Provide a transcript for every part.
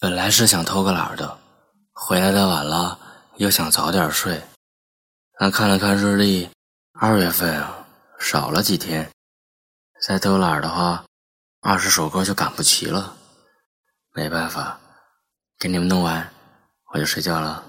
本来是想偷个懒的，回来的晚了，又想早点睡。但看了看日历，二月份啊，少了几天，再偷懒的话，二十首歌就赶不齐了。没办法，给你们弄完，我就睡觉了。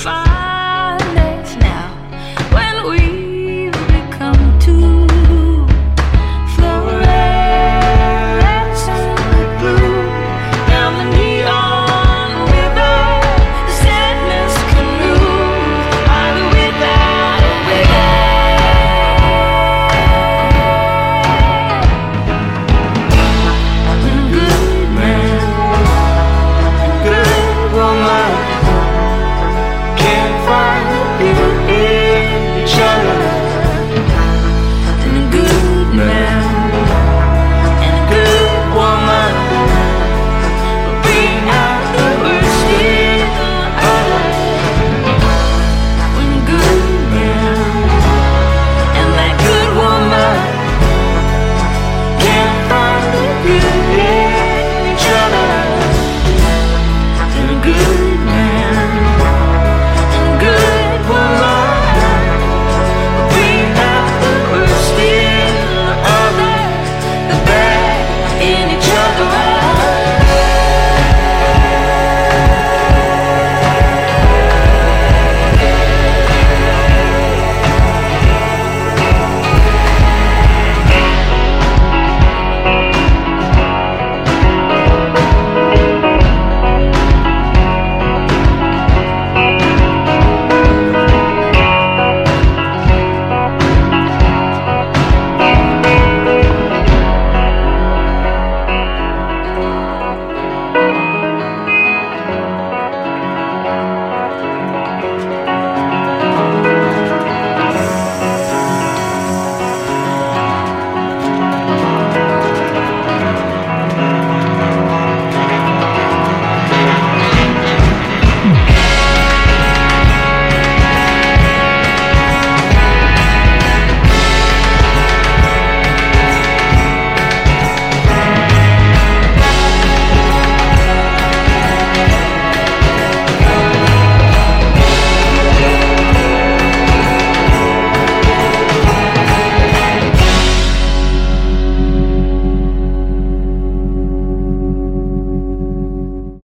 fire.